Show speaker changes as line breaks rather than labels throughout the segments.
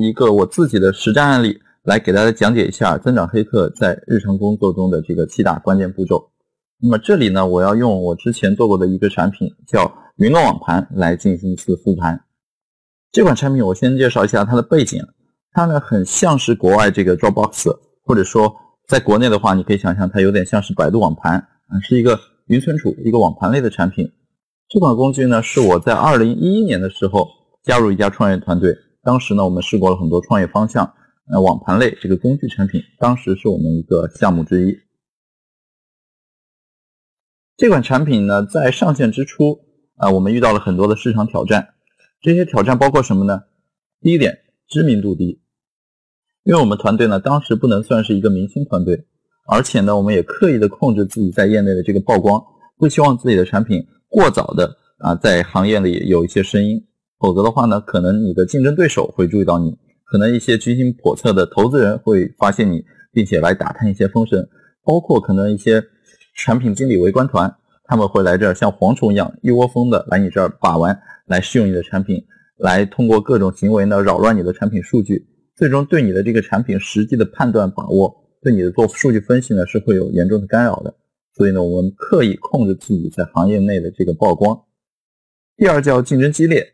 一个我自己的实战案例来给大家讲解一下增长黑客在日常工作中的这个七大关键步骤。那么这里呢，我要用我之前做过的一个产品叫云论网盘来进行一次复盘。这款产品我先介绍一下它的背景，它呢很像是国外这个 Dropbox，或者说在国内的话，你可以想象它有点像是百度网盘啊，是一个云存储、一个网盘类的产品。这款工具呢，是我在二零一一年的时候加入一家创业团队。当时呢，我们试过了很多创业方向，呃，网盘类这个工具产品，当时是我们一个项目之一。这款产品呢，在上线之初啊，我们遇到了很多的市场挑战。这些挑战包括什么呢？第一点，知名度低，因为我们团队呢，当时不能算是一个明星团队，而且呢，我们也刻意的控制自己在业内的这个曝光，不希望自己的产品过早的啊，在行业里有一些声音。否则的话呢，可能你的竞争对手会注意到你，可能一些居心叵测的投资人会发现你，并且来打探一些风声，包括可能一些产品经理围观团，他们会来这儿像蝗虫一样一窝蜂的来你这儿把玩，来试用你的产品，来通过各种行为呢扰乱你的产品数据，最终对你的这个产品实际的判断把握，对你的做数据分析呢是会有严重的干扰的。所以呢，我们刻意控制自己在行业内的这个曝光。第二叫竞争激烈。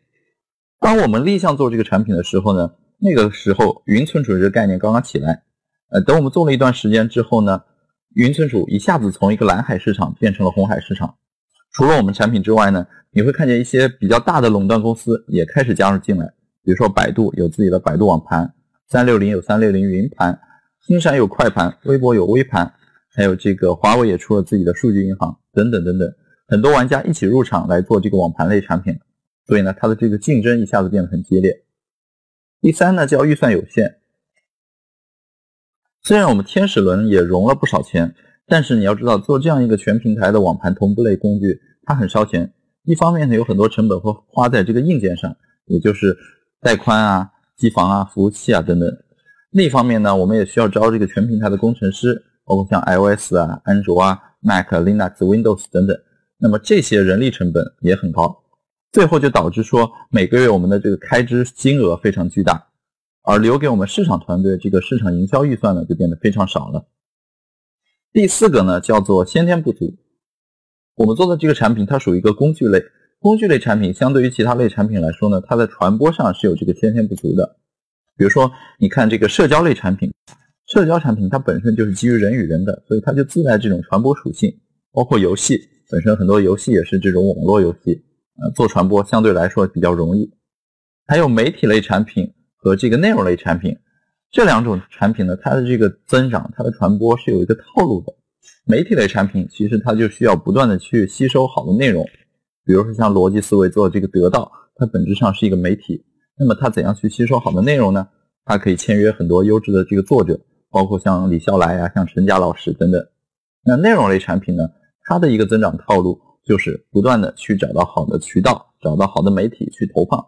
当我们立项做这个产品的时候呢，那个时候云存储这个概念刚刚起来，呃，等我们做了一段时间之后呢，云存储一下子从一个蓝海市场变成了红海市场。除了我们产品之外呢，你会看见一些比较大的垄断公司也开始加入进来，比如说百度有自己的百度网盘，三六零有三六零云盘，金山有快盘，微博有微盘，还有这个华为也出了自己的数据银行等等等等，很多玩家一起入场来做这个网盘类产品。所以呢，它的这个竞争一下子变得很激烈。第三呢，叫预算有限。虽然我们天使轮也融了不少钱，但是你要知道，做这样一个全平台的网盘同步类工具，它很烧钱。一方面呢，有很多成本会花在这个硬件上，也就是带宽啊、机房啊、服务器啊等等。另一方面呢，我们也需要招这个全平台的工程师，包括像 iOS 啊、安卓啊、Mac、Linux、Windows 等等。那么这些人力成本也很高。最后就导致说每个月我们的这个开支金额非常巨大，而留给我们市场团队这个市场营销预算呢就变得非常少了。第四个呢叫做先天不足。我们做的这个产品它属于一个工具类，工具类产品相对于其他类产品来说呢，它在传播上是有这个先天不足的。比如说你看这个社交类产品，社交产品它本身就是基于人与人的，所以它就自带这种传播属性。包括游戏本身很多游戏也是这种网络游戏。呃，做传播相对来说比较容易，还有媒体类产品和这个内容类产品这两种产品呢，它的这个增长，它的传播是有一个套路的。媒体类产品其实它就需要不断的去吸收好的内容，比如说像逻辑思维做这个得到，它本质上是一个媒体，那么它怎样去吸收好的内容呢？它可以签约很多优质的这个作者，包括像李笑来啊、像陈佳老师等等。那内容类产品呢，它的一个增长套路。就是不断的去找到好的渠道，找到好的媒体去投放，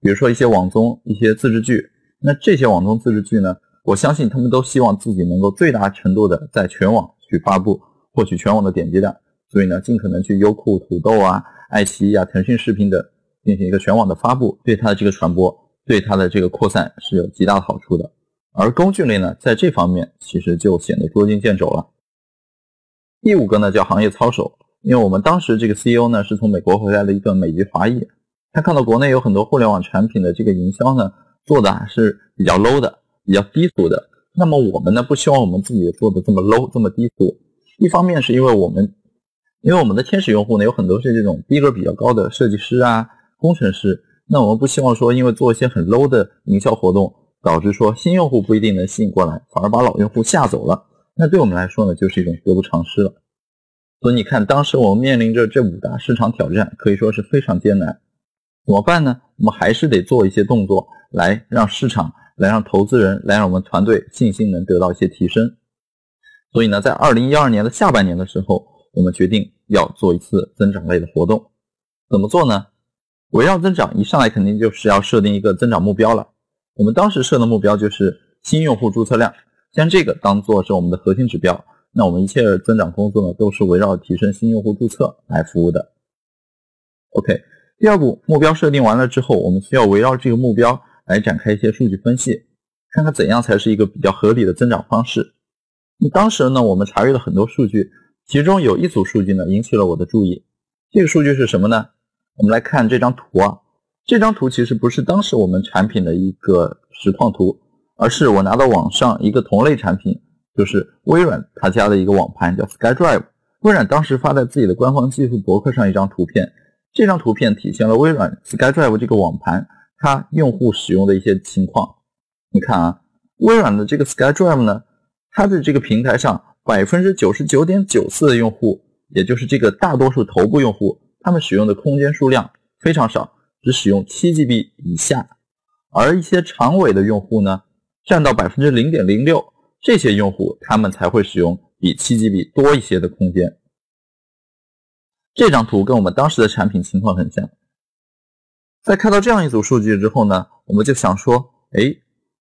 比如说一些网综、一些自制剧。那这些网综自制剧呢，我相信他们都希望自己能够最大程度的在全网去发布，获取全网的点击量。所以呢，尽可能去优酷、土豆啊、爱奇艺啊、腾讯视频等进行一个全网的发布，对它的这个传播，对它的这个扩散是有极大的好处的。而工具类呢，在这方面其实就显得捉襟见肘了。第五个呢，叫行业操守。因为我们当时这个 CEO 呢是从美国回来的一个美籍华裔，他看到国内有很多互联网产品的这个营销呢做的还是比较 low 的，比较低俗的。那么我们呢不希望我们自己做的这么 low 这么低俗。一方面是因为我们，因为我们的天使用户呢有很多是这种逼格比较高的设计师啊、工程师，那我们不希望说因为做一些很 low 的营销活动，导致说新用户不一定能吸引过来，反而把老用户吓走了。那对我们来说呢就是一种得不偿失了。所以你看，当时我们面临着这五大市场挑战，可以说是非常艰难。怎么办呢？我们还是得做一些动作，来让市场、来让投资人、来让我们团队信心能得到一些提升。所以呢，在二零一二年的下半年的时候，我们决定要做一次增长类的活动。怎么做呢？围绕增长，一上来肯定就是要设定一个增长目标了。我们当时设的目标就是新用户注册量，将这个当做是我们的核心指标。那我们一切增长工作呢，都是围绕提升新用户注册来服务的。OK，第二步目标设定完了之后，我们需要围绕这个目标来展开一些数据分析，看看怎样才是一个比较合理的增长方式。那当时呢，我们查阅了很多数据，其中有一组数据呢引起了我的注意。这个数据是什么呢？我们来看这张图啊，这张图其实不是当时我们产品的一个实况图，而是我拿到网上一个同类产品，就是微软他家的一个网盘叫 SkyDrive。微软当时发在自己的官方技术博客上一张图片，这张图片体现了微软 SkyDrive 这个网盘它用户使用的一些情况。你看啊，微软的这个 SkyDrive 呢。它的这个平台上，百分之九十九点九四的用户，也就是这个大多数头部用户，他们使用的空间数量非常少，只使用七 GB 以下。而一些长尾的用户呢，占到百分之零点零六，这些用户他们才会使用比七 GB 多一些的空间。这张图跟我们当时的产品情况很像。在看到这样一组数据之后呢，我们就想说，哎，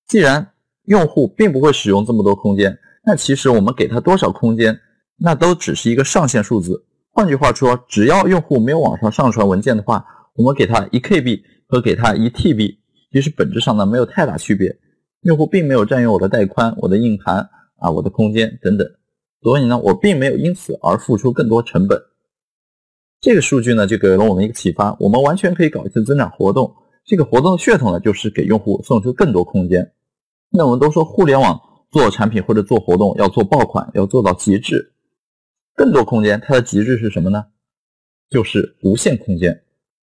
既然用户并不会使用这么多空间，那其实我们给他多少空间，那都只是一个上限数字。换句话说，只要用户没有往上上传文件的话，我们给他一 KB 和给他一 TB，其实本质上呢没有太大区别。用户并没有占用我的带宽、我的硬盘啊、我的空间等等，所以呢，我并没有因此而付出更多成本。这个数据呢，就给了我们一个启发，我们完全可以搞一次增长活动。这个活动的噱头呢，就是给用户送出更多空间。那我们都说互联网做产品或者做活动要做爆款，要做到极致，更多空间，它的极致是什么呢？就是无限空间。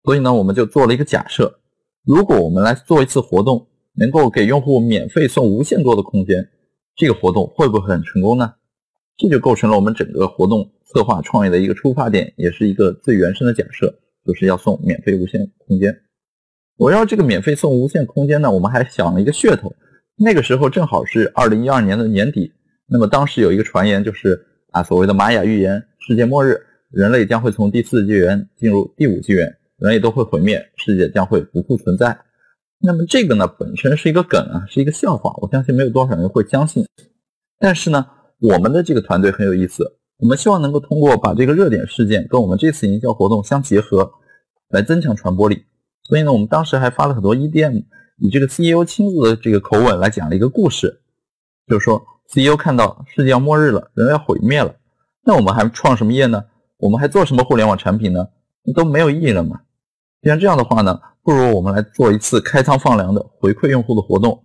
所以呢，我们就做了一个假设：如果我们来做一次活动，能够给用户免费送无限多的空间，这个活动会不会很成功呢？这就构成了我们整个活动策划创业的一个出发点，也是一个最原生的假设，就是要送免费无限空间。围绕这个免费送无限空间呢，我们还想了一个噱头。那个时候正好是二零一二年的年底，那么当时有一个传言，就是啊，所谓的玛雅预言，世界末日，人类将会从第四纪元进入第五纪元，人类都会毁灭，世界将会不复存在。那么这个呢，本身是一个梗啊，是一个笑话，我相信没有多少人会相信。但是呢，我们的这个团队很有意思，我们希望能够通过把这个热点事件跟我们这次营销活动相结合，来增强传播力。所以呢，我们当时还发了很多 EDM。以这个 CEO 亲自的这个口吻来讲了一个故事，就是说 CEO 看到世界要末日了，人要毁灭了，那我们还创什么业呢？我们还做什么互联网产品呢？都没有意义了嘛。既然这样的话呢，不如我们来做一次开仓放粮的回馈用户的活动。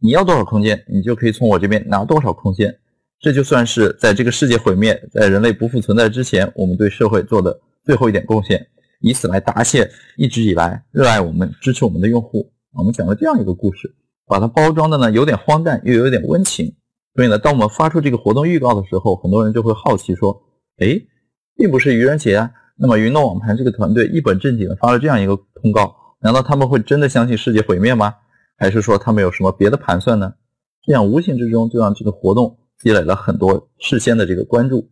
你要多少空间，你就可以从我这边拿多少空间。这就算是在这个世界毁灭、在人类不复存在之前，我们对社会做的最后一点贡献，以此来答谢一直以来热爱我们、支持我们的用户。我们讲了这样一个故事，把它包装的呢有点荒诞，又有点温情。所以呢，当我们发出这个活动预告的时候，很多人就会好奇说：“哎，并不是愚人节啊，那么云诺网盘这个团队一本正经的发了这样一个通告，难道他们会真的相信世界毁灭吗？还是说他们有什么别的盘算呢？”这样无形之中就让这个活动积累了很多事先的这个关注。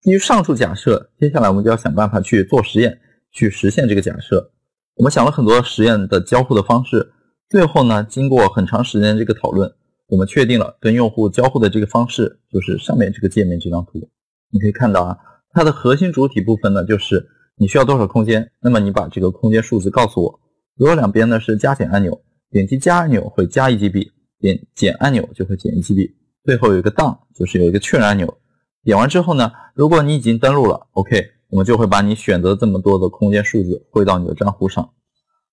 基于上述假设，接下来我们就要想办法去做实验，去实现这个假设。我们想了很多实验的交互的方式，最后呢，经过很长时间这个讨论，我们确定了跟用户交互的这个方式，就是上面这个界面这张图。你可以看到啊，它的核心主体部分呢，就是你需要多少空间，那么你把这个空间数字告诉我。左右两边呢是加减按钮，点击加按钮会加一 GB，点减按钮就会减一 GB。最后有一个 down，就是有一个确认按钮，点完之后呢，如果你已经登录了，OK。我们就会把你选择这么多的空间数字汇到你的账户上。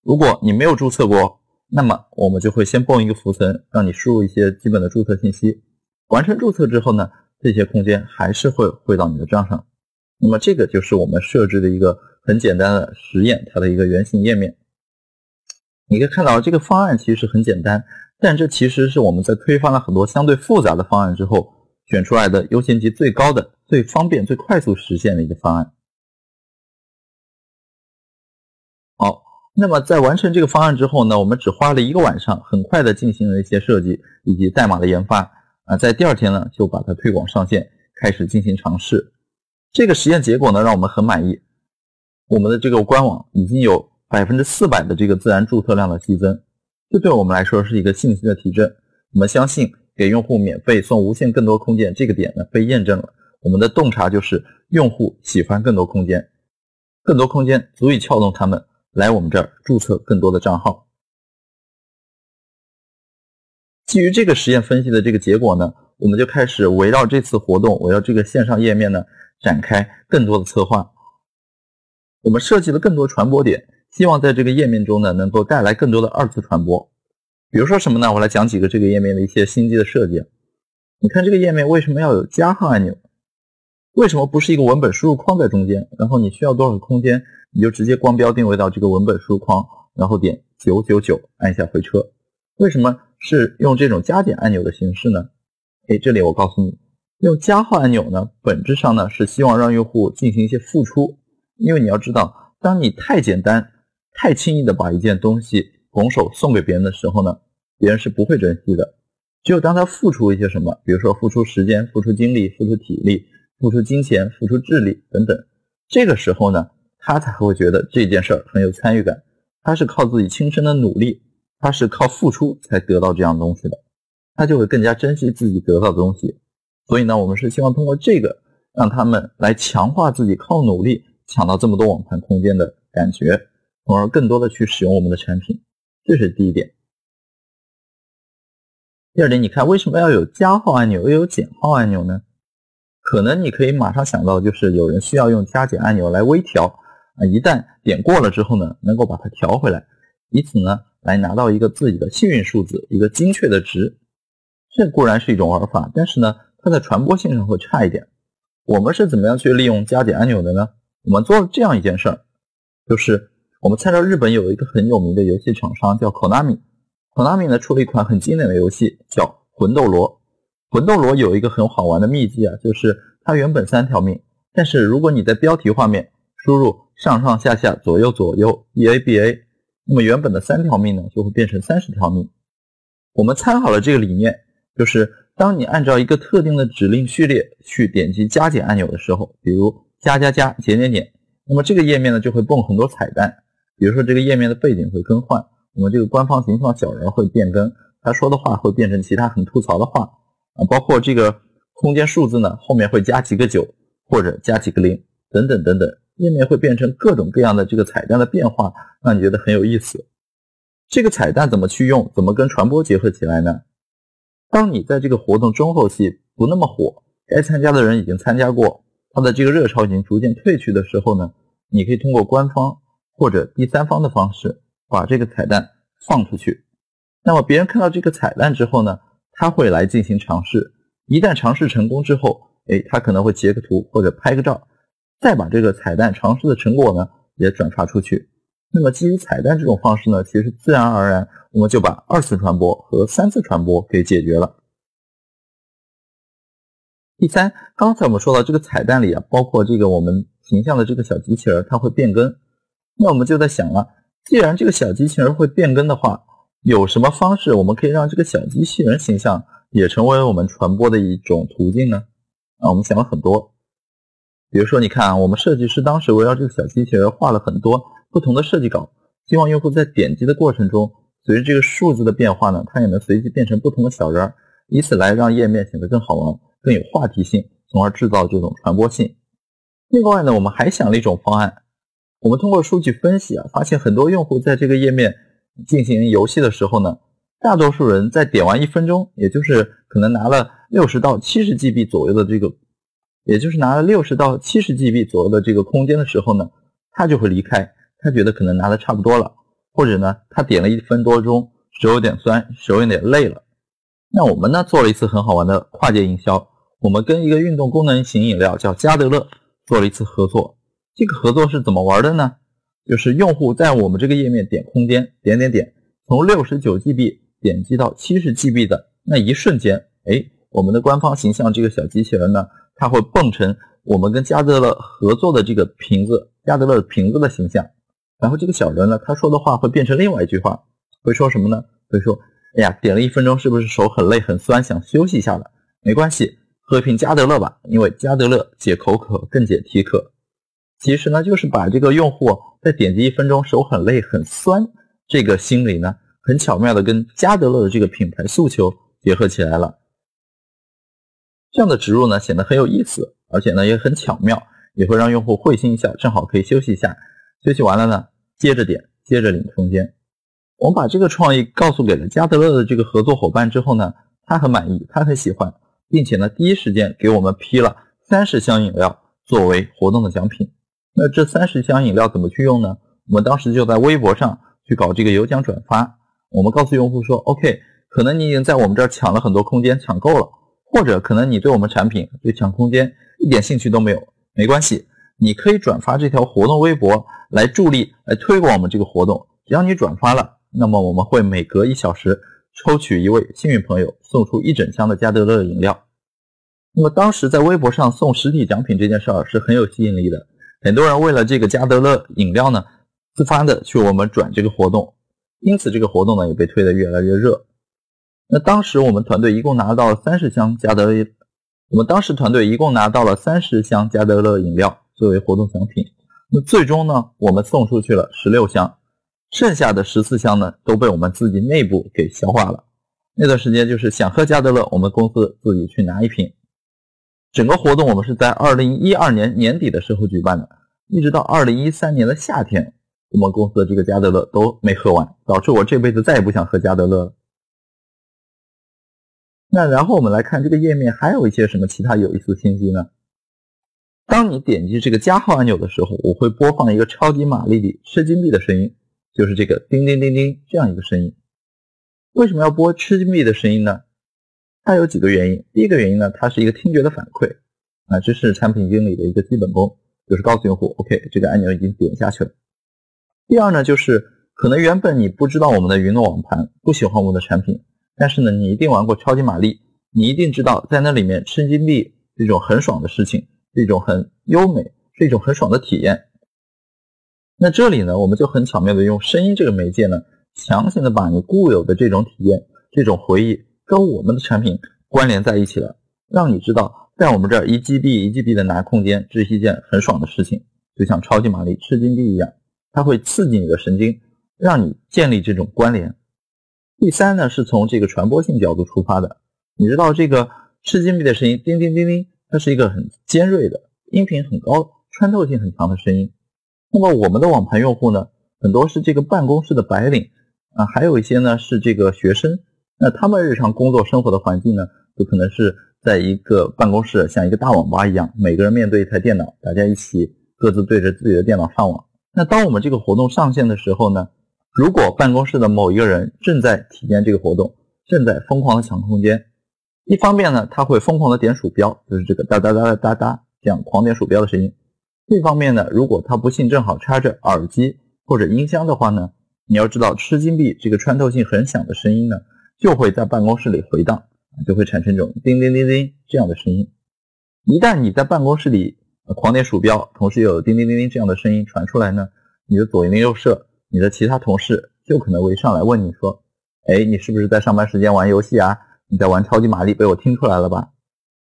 如果你没有注册过，那么我们就会先蹦一个浮层，让你输入一些基本的注册信息。完成注册之后呢，这些空间还是会汇到你的账上。那么这个就是我们设置的一个很简单的实验，它的一个原型页面。你可以看到这个方案其实很简单，但这其实是我们在推翻了很多相对复杂的方案之后选出来的优先级最高的、最方便、最快速实现的一个方案。好那么在完成这个方案之后呢，我们只花了一个晚上，很快的进行了一些设计以及代码的研发啊，在第二天呢就把它推广上线，开始进行尝试。这个实验结果呢让我们很满意，我们的这个官网已经有百分之四百的这个自然注册量的激增，这对我们来说是一个信心的提振。我们相信给用户免费送无限更多空间这个点呢被验证了，我们的洞察就是用户喜欢更多空间，更多空间足以撬动他们。来我们这儿注册更多的账号。基于这个实验分析的这个结果呢，我们就开始围绕这次活动，围绕这个线上页面呢，展开更多的策划。我们设计了更多传播点，希望在这个页面中呢，能够带来更多的二次传播。比如说什么呢？我来讲几个这个页面的一些心机的设计。你看这个页面为什么要有加号按钮？为什么不是一个文本输入框在中间？然后你需要多少空间，你就直接光标定位到这个文本输入框，然后点九九九，按下回车。为什么是用这种加减按钮的形式呢？哎，这里我告诉你，用加号按钮呢，本质上呢是希望让用户进行一些付出，因为你要知道，当你太简单、太轻易的把一件东西拱手送给别人的时候呢，别人是不会珍惜的。只有当他付出一些什么，比如说付出时间、付出精力、付出体力。付出金钱、付出智力等等，这个时候呢，他才会觉得这件事儿很有参与感。他是靠自己亲身的努力，他是靠付出才得到这样东西的，他就会更加珍惜自己得到的东西。所以呢，我们是希望通过这个，让他们来强化自己靠努力抢到这么多网盘空间的感觉，从而更多的去使用我们的产品。这是第一点。第二点，你看为什么要有加号按钮又有减号按钮呢？可能你可以马上想到，就是有人需要用加减按钮来微调啊，一旦点过了之后呢，能够把它调回来，以此呢来拿到一个自己的幸运数字，一个精确的值。这固然是一种玩法，但是呢，它在传播性上会差一点。我们是怎么样去利用加减按钮的呢？我们做了这样一件事儿，就是我们参照日本有一个很有名的游戏厂商叫 Konami，Konami 呢出了一款很经典的游戏叫《魂斗罗》。魂斗罗有一个很好玩的秘籍啊，就是它原本三条命，但是如果你在标题画面输入上上下下左右左右 E A B A，那么原本的三条命呢就会变成三十条命。我们参考了这个理念，就是当你按照一个特定的指令序列去点击加减按钮的时候，比如加加加减减减，那么这个页面呢就会蹦很多彩蛋，比如说这个页面的背景会更换，我们这个官方形象小人会变更，他说的话会变成其他很吐槽的话。啊，包括这个空间数字呢，后面会加几个九或者加几个零等等等等，页面会变成各种各样的这个彩蛋的变化，让你觉得很有意思。这个彩蛋怎么去用？怎么跟传播结合起来呢？当你在这个活动中后期不那么火，该参加的人已经参加过，它的这个热潮已经逐渐退去的时候呢，你可以通过官方或者第三方的方式把这个彩蛋放出去。那么别人看到这个彩蛋之后呢？他会来进行尝试，一旦尝试成功之后，哎，他可能会截个图或者拍个照，再把这个彩蛋尝试的成果呢也转发出去。那么基于彩蛋这种方式呢，其实自然而然我们就把二次传播和三次传播给解决了。第三，刚才我们说到这个彩蛋里啊，包括这个我们形象的这个小机器人，它会变更。那我们就在想了，既然这个小机器人会变更的话，有什么方式我们可以让这个小机器人形象也成为我们传播的一种途径呢？啊，我们想了很多，比如说，你看啊，我们设计师当时围绕这个小机器人画了很多不同的设计稿，希望用户在点击的过程中，随着这个数字的变化呢，它也能随机变成不同的小人儿，以此来让页面显得更好玩、更有话题性，从而制造这种传播性。另外呢，我们还想了一种方案，我们通过数据分析啊，发现很多用户在这个页面。进行游戏的时候呢，大多数人在点完一分钟，也就是可能拿了六十到七十 GB 左右的这个，也就是拿了六十到七十 GB 左右的这个空间的时候呢，他就会离开，他觉得可能拿的差不多了，或者呢，他点了一分多钟，手有点酸，手有点累了。那我们呢做了一次很好玩的跨界营销，我们跟一个运动功能型饮料叫加德乐做了一次合作。这个合作是怎么玩的呢？就是用户在我们这个页面点空间，点点点，从六十九 GB 点击到七十 GB 的那一瞬间，哎，我们的官方形象这个小机器人呢，它会蹦成我们跟加德乐合作的这个瓶子，加德乐瓶子的形象。然后这个小人呢，他说的话会变成另外一句话，会说什么呢？会说，哎呀，点了一分钟，是不是手很累很酸，想休息一下了？没关系，喝一瓶加德乐吧，因为加德乐解口渴更解体渴。其实呢，就是把这个用户在点击一分钟手很累很酸这个心理呢，很巧妙的跟加德乐的这个品牌诉求结合起来了。这样的植入呢，显得很有意思，而且呢也很巧妙，也会让用户会心一笑，正好可以休息一下。学习完了呢，接着点，接着领空间。我们把这个创意告诉给了加德乐的这个合作伙伴之后呢，他很满意，他很喜欢，并且呢，第一时间给我们批了三十箱饮料作为活动的奖品。那这三十箱饮料怎么去用呢？我们当时就在微博上去搞这个有奖转发。我们告诉用户说：“OK，可能你已经在我们这儿抢了很多空间，抢够了，或者可能你对我们产品对抢空间一点兴趣都没有，没关系，你可以转发这条活动微博来助力来推广我们这个活动。只要你转发了。”那么我们会每隔一小时抽取一位幸运朋友，送出一整箱的加德乐饮料。那么当时在微博上送实体奖品这件事儿是很有吸引力的，很多人为了这个加德乐饮料呢，自发的去我们转这个活动，因此这个活动呢也被推得越来越热。那当时我们团队一共拿到了三十箱加德，我们当时团队一共拿到了三十箱加德乐饮料作为活动奖品。那最终呢，我们送出去了十六箱。剩下的十四箱呢，都被我们自己内部给消化了。那段时间就是想喝加德乐，我们公司自己去拿一瓶。整个活动我们是在二零一二年年底的时候举办的，一直到二零一三年的夏天，我们公司的这个加德乐都没喝完，导致我这辈子再也不想喝加德乐了。那然后我们来看这个页面还有一些什么其他有意思的信息呢？当你点击这个加号按钮的时候，我会播放一个超级玛丽里吃金币的声音。就是这个叮叮叮叮这样一个声音，为什么要播吃金币的声音呢？它有几个原因。第一个原因呢，它是一个听觉的反馈啊，这是产品经理的一个基本功，就是告诉用户，OK，这个按钮已经点下去了。第二呢，就是可能原本你不知道我们的云诺网盘，不喜欢我们的产品，但是呢，你一定玩过超级玛丽，你一定知道在那里面吃金币这种很爽的事情，是一种很优美，是一种很爽的体验。那这里呢，我们就很巧妙的用声音这个媒介呢，强行的把你固有的这种体验、这种回忆跟我们的产品关联在一起了，让你知道，在我们这儿一 GB 一 GB 的拿空间，这是一件很爽的事情，就像超级玛丽吃金币一样，它会刺激你的神经，让你建立这种关联。第三呢，是从这个传播性角度出发的，你知道这个吃金币的声音，叮叮叮叮，它是一个很尖锐的音频很高、穿透性很强的声音。那么我们的网盘用户呢，很多是这个办公室的白领啊，还有一些呢是这个学生。那他们日常工作生活的环境呢，就可能是在一个办公室，像一个大网吧一样，每个人面对一台电脑，大家一起各自对着自己的电脑上网。那当我们这个活动上线的时候呢，如果办公室的某一个人正在体验这个活动，正在疯狂的抢空间，一方面呢，他会疯狂的点鼠标，就是这个哒哒哒哒哒哒这样狂点鼠标的声音。另一方面呢，如果他不幸正好插着耳机或者音箱的话呢，你要知道吃金币这个穿透性很响的声音呢，就会在办公室里回荡，就会产生这种叮叮叮叮这样的声音。一旦你在办公室里狂点鼠标，同时又有叮叮叮叮这样的声音传出来呢，你的左邻右舍、你的其他同事就可能会上来问你说：“哎，你是不是在上班时间玩游戏啊？你在玩超级玛丽，被我听出来了吧？”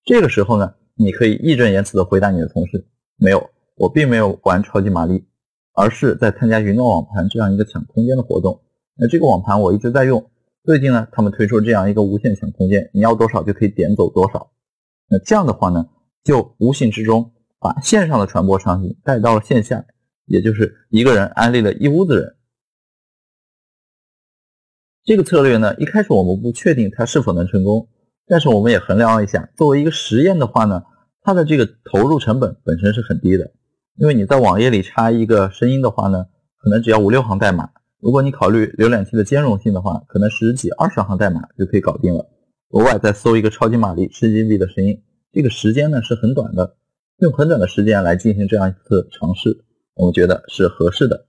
这个时候呢，你可以义正言辞的回答你的同事：“没有。”我并没有玩超级玛丽，而是在参加云诺网盘这样一个抢空间的活动。那这个网盘我一直在用，最近呢，他们推出这样一个无限抢空间，你要多少就可以点走多少。那这样的话呢，就无形之中把线上的传播场景带到了线下，也就是一个人安利了一屋子人。这个策略呢，一开始我们不确定它是否能成功，但是我们也衡量了一下，作为一个实验的话呢，它的这个投入成本本身是很低的。因为你在网页里插一个声音的话呢，可能只要五六行代码。如果你考虑浏览器的兼容性的话，可能十几二十行代码就可以搞定了。额外再搜一个超级玛丽吃金币的声音，这个时间呢是很短的，用很短的时间来进行这样一次尝试，我们觉得是合适的。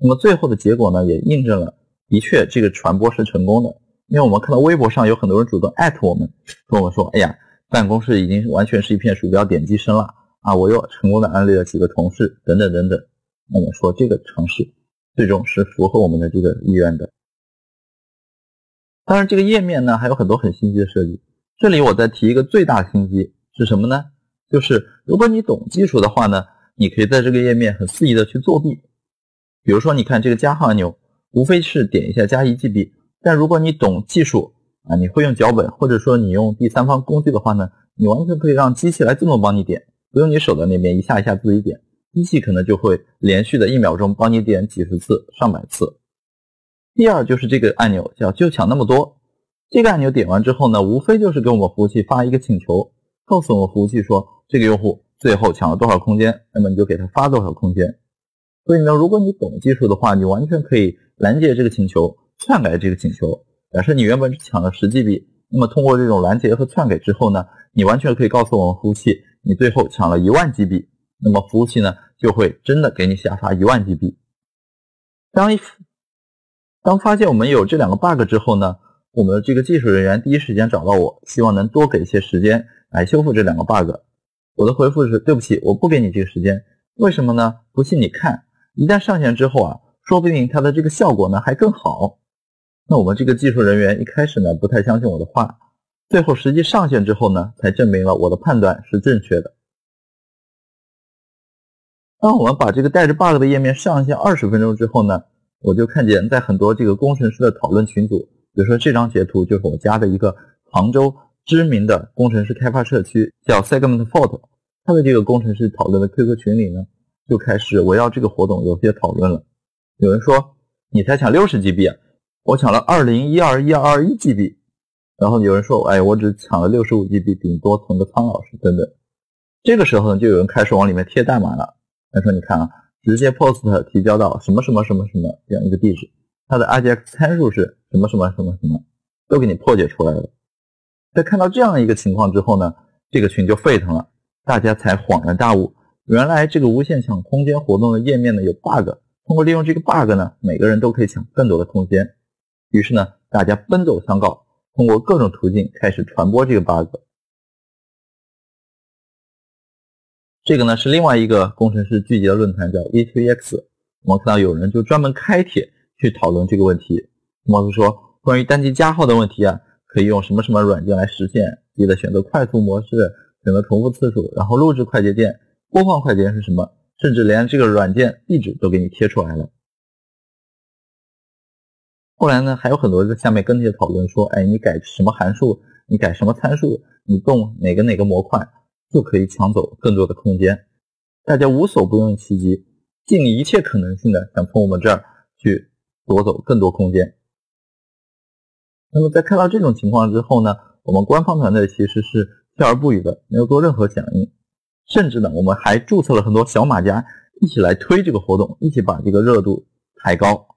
那么最后的结果呢，也印证了，的确这个传播是成功的。因为我们看到微博上有很多人主动艾特我们，跟我们说：“哎呀，办公室已经完全是一片鼠标点击声了。”啊，我又成功的安利了几个同事，等等等等。那么说这个尝试最终是符合我们的这个意愿的。当然，这个页面呢还有很多很心机的设计。这里我再提一个最大心机是什么呢？就是如果你懂技术的话呢，你可以在这个页面很肆意的去作弊。比如说，你看这个加号按钮，无非是点一下加一 GB。但如果你懂技术啊，你会用脚本，或者说你用第三方工具的话呢，你完全可以让机器来自动帮你点。不用你手在那边一下一下自己点，机器可能就会连续的一秒钟帮你点几十次、上百次。第二就是这个按钮叫就抢那么多，这个按钮点完之后呢，无非就是给我们服务器发一个请求，告诉我们服务器说这个用户最后抢了多少空间，那么你就给他发多少空间。所以呢，如果你懂技术的话，你完全可以拦截这个请求，篡改这个请求。假设你原本只抢了十 GB，那么通过这种拦截和篡改之后呢，你完全可以告诉我们服务器，你最后抢了一万 GB，那么服务器呢就会真的给你下发一万 GB。当一当发现我们有这两个 bug 之后呢，我们的这个技术人员第一时间找到我，希望能多给一些时间来修复这两个 bug。我的回复是：对不起，我不给你这个时间。为什么呢？不信你看，一旦上线之后啊，说不定它的这个效果呢还更好。那我们这个技术人员一开始呢不太相信我的话，最后实际上线之后呢，才证明了我的判断是正确的。当我们把这个带着 bug 的页面上线二十分钟之后呢，我就看见在很多这个工程师的讨论群组，比如说这张截图就是我加的一个杭州知名的工程师开发社区，叫 Segment Fault，他的这个工程师讨论的 QQ 群里呢，就开始围绕这个活动有些讨论了。有人说你才抢六十 GB，啊，我抢了二零一二一二二一 GB，然后有人说哎我只抢了六十五 GB，顶多存个苍老师等等。这个时候呢，就有人开始往里面贴代码了。他说：“你看啊，直接 post 提交到什么什么什么什么这样一个地址，它的 RGX 参数是什么什么什么什么，都给你破解出来了。在看到这样一个情况之后呢，这个群就沸腾了，大家才恍然大悟，原来这个无限抢空间活动的页面呢有 bug，通过利用这个 bug 呢，每个人都可以抢更多的空间。于是呢，大家奔走相告，通过各种途径开始传播这个 bug。”这个呢是另外一个工程师聚集的论坛，叫 V2X。我们看到有人就专门开帖去讨论这个问题。貌似说，关于单机加号的问题啊，可以用什么什么软件来实现？记得选择快速模式，选择重复次数，然后录制快捷键，播放快捷键是什么？甚至连这个软件地址都给你贴出来了。后来呢，还有很多在下面跟帖讨论说，哎，你改什么函数？你改什么参数？你动哪个哪个模块？就可以抢走更多的空间，大家无所不用其极，尽一切可能性的想从我们这儿去夺走更多空间。那么在看到这种情况之后呢，我们官方团队其实是笑而不语的，没有做任何响应，甚至呢，我们还注册了很多小马甲，一起来推这个活动，一起把这个热度抬高。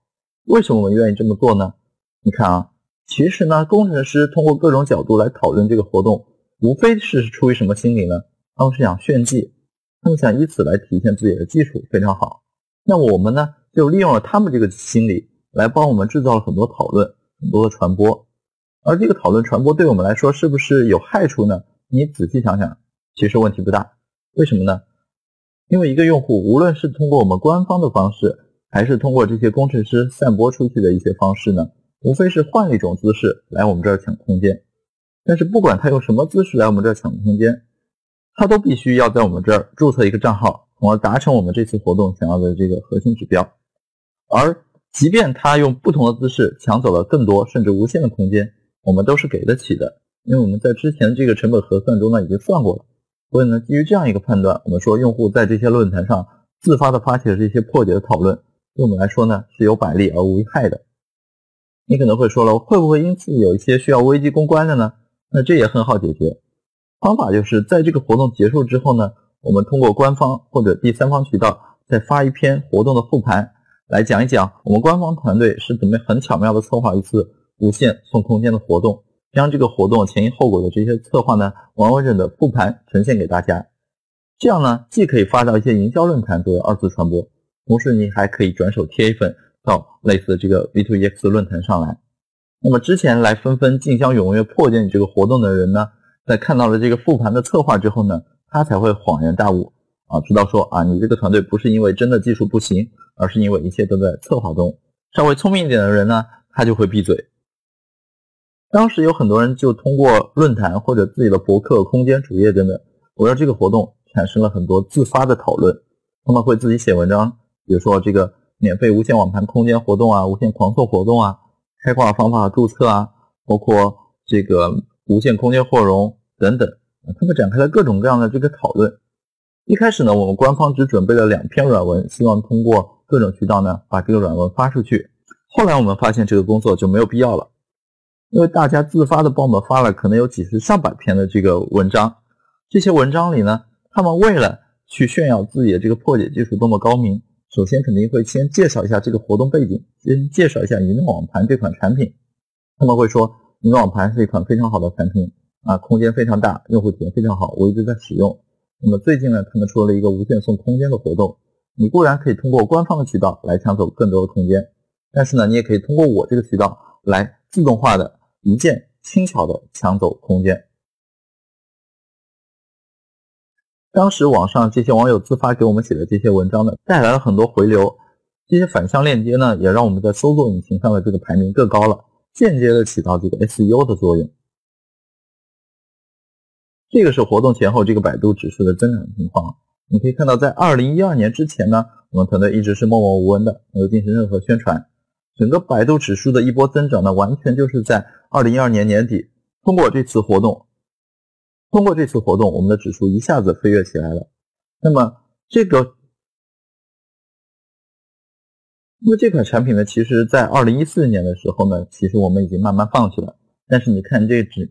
为什么我们愿意这么做呢？你看啊，其实呢，工程师通过各种角度来讨论这个活动。无非是出于什么心理呢？他们是想炫技，他们想以此来体现自己的技术非常好。那我们呢，就利用了他们这个心理，来帮我们制造了很多讨论，很多的传播。而这个讨论传播对我们来说是不是有害处呢？你仔细想想，其实问题不大。为什么呢？因为一个用户无论是通过我们官方的方式，还是通过这些工程师散播出去的一些方式呢，无非是换了一种姿势来我们这儿抢空间。但是不管他用什么姿势来我们这儿抢空间，他都必须要在我们这儿注册一个账号，从而达成我们这次活动想要的这个核心指标。而即便他用不同的姿势抢走了更多甚至无限的空间，我们都是给得起的，因为我们在之前这个成本核算中呢已经算过了。所以呢，基于这样一个判断，我们说用户在这些论坛上自发的发起的这些破解的讨论，对我们来说呢是有百利而无一害的。你可能会说了，会不会因此有一些需要危机公关的呢？那这也很好解决，方法就是在这个活动结束之后呢，我们通过官方或者第三方渠道再发一篇活动的复盘，来讲一讲我们官方团队是怎么很巧妙的策划一次无限送空间的活动，将这个活动前因后果的这些策划呢完完整的复盘呈现给大家。这样呢，既可以发到一些营销论坛作为二次传播，同时你还可以转手贴一份到类似的这个 V2EX 论坛上来。那么之前来纷纷竞相踊跃破解你这个活动的人呢，在看到了这个复盘的策划之后呢，他才会恍然大悟啊，知道说啊，你这个团队不是因为真的技术不行，而是因为一切都在策划中。稍微聪明一点的人呢，他就会闭嘴。当时有很多人就通过论坛或者自己的博客、空间主页等等，围绕这个活动产生了很多自发的讨论。他们会自己写文章，比如说这个免费无限网盘空间活动啊，无限狂凑活动啊。开挂方法注册啊，包括这个无限空间扩容等等，他们展开了各种各样的这个讨论。一开始呢，我们官方只准备了两篇软文，希望通过各种渠道呢把这个软文发出去，后来我们发现这个工作就没有必要了，因为大家自发的帮我们发了可能有几十上百篇的这个文章，这些文章里呢，他们为了去炫耀自己的这个破解技术多么高明，首先肯定会先介绍一下这个活动背景，先介绍一下移动网盘这款产品。他们会说，移动网盘是一款非常好的产品啊，空间非常大，用户体验非常好，我一直在使用。那么最近呢，他们出了一个无限送空间的活动，你固然可以通过官方的渠道来抢走更多的空间。但是呢，你也可以通过我这个渠道来自动化的一键轻巧的抢走空间。当时网上这些网友自发给我们写的这些文章呢，带来了很多回流，这些反向链接呢，也让我们在搜索引擎上的这个排名更高了，间接的起到这个 SEO 的作用。这个是活动前后这个百度指数的增长情况，你可以看到，在二零一二年之前呢，我们团队一直是默默无闻的，没有进行任何宣传。整个百度指数的一波增长呢，完全就是在二零一二年年底，通过这次活动，通过这次活动，我们的指数一下子飞跃起来了。那么这个，那么这款产品呢，其实在二零一四年的时候呢，其实我们已经慢慢放弃了。但是你看这指，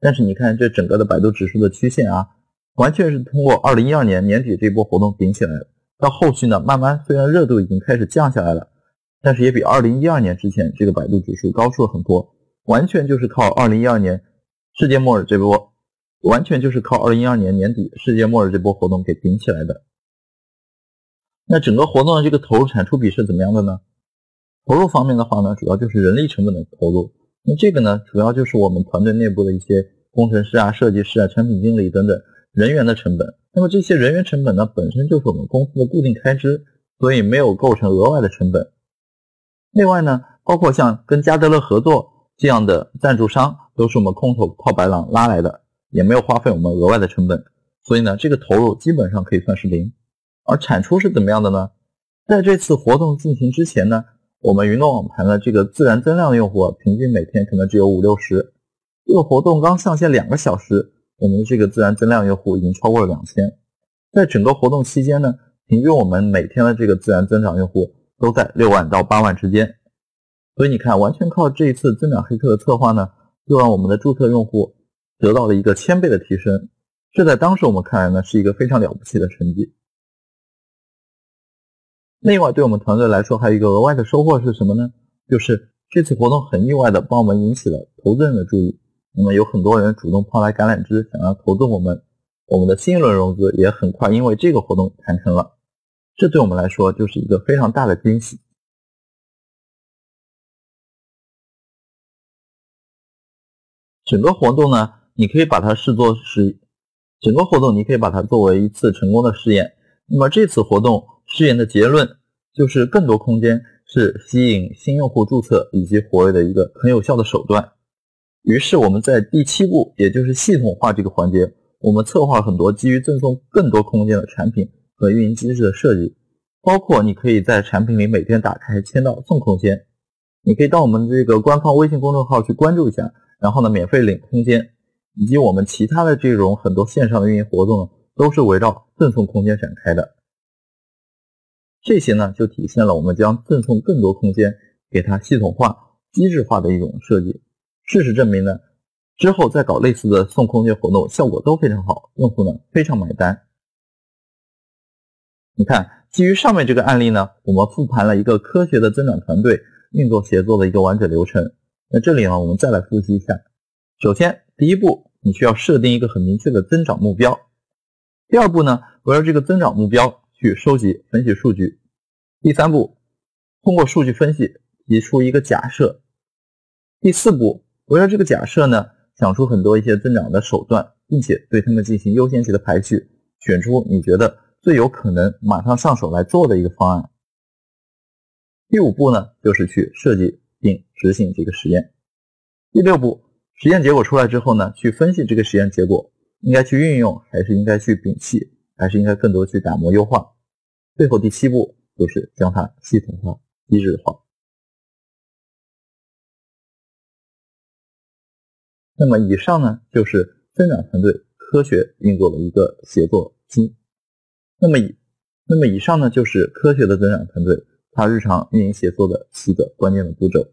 但是你看这整个的百度指数的曲线啊，完全是通过二零一二年年底这波活动顶起来的。到后续呢，慢慢虽然热度已经开始降下来了。但是也比二零一二年之前这个百度指数高出了很多，完全就是靠二零一二年世界末日这波，完全就是靠二零一二年年底世界末日这波活动给顶起来的。那整个活动的这个投入产出比是怎么样的呢？投入方面的话呢，主要就是人力成本的投入。那这个呢，主要就是我们团队内部的一些工程师啊、设计师啊、产品经理等等人员的成本。那么这些人员成本呢，本身就是我们公司的固定开支，所以没有构成额外的成本。另外呢，包括像跟加德乐合作这样的赞助商，都是我们空手套白狼拉来的，也没有花费我们额外的成本，所以呢，这个投入基本上可以算是零。而产出是怎么样的呢？在这次活动进行之前呢，我们云诺网盘的这个自然增量用户平均每天可能只有五六十。这个活动刚上线两个小时，我们的这个自然增量用户已经超过了两千。在整个活动期间呢，平均我们每天的这个自然增长用户。都在六万到八万之间，所以你看，完全靠这一次增长黑客的策划呢，就让我们的注册用户得到了一个千倍的提升。这在当时我们看来呢，是一个非常了不起的成绩。另外，对我们团队来说，还有一个额外的收获是什么呢？就是这次活动很意外的帮我们引起了投资人的注意。那么有很多人主动抛来橄榄枝，想要投资我们，我们的新一轮融资也很快因为这个活动谈成了。这对我们来说就是一个非常大的惊喜。整个活动呢，你可以把它视作是整个活动，你可以把它作为一次成功的试验。那么这次活动试验的结论就是，更多空间是吸引新用户注册以及活跃的一个很有效的手段。于是我们在第七步，也就是系统化这个环节，我们策划很多基于赠送更多空间的产品。和运营机制的设计，包括你可以在产品里每天打开签到送空间，你可以到我们这个官方微信公众号去关注一下，然后呢免费领空间，以及我们其他的这种很多线上的运营活动呢都是围绕赠送空间展开的。这些呢就体现了我们将赠送更多空间给它系统化、机制化的一种设计。事实证明呢，之后再搞类似的送空间活动，效果都非常好，用户呢非常买单。你看，基于上面这个案例呢，我们复盘了一个科学的增长团队运作协作的一个完整流程。那这里呢，我们再来复习一下。首先，第一步，你需要设定一个很明确的增长目标。第二步呢，围绕这个增长目标去收集分析数据。第三步，通过数据分析提出一个假设。第四步，围绕这个假设呢，想出很多一些增长的手段，并且对他们进行优先级的排序，选出你觉得。最有可能马上上手来做的一个方案。第五步呢，就是去设计并执行这个实验。第六步，实验结果出来之后呢，去分析这个实验结果应该去运用，还是应该去摒弃，还是应该更多去打磨优化。最后第七步就是将它系统化、机制化。那么以上呢，就是增长团队科学运作的一个协作机。那么以，那么以上呢就是科学的增长团队他日常运营协作的四个关键的步骤。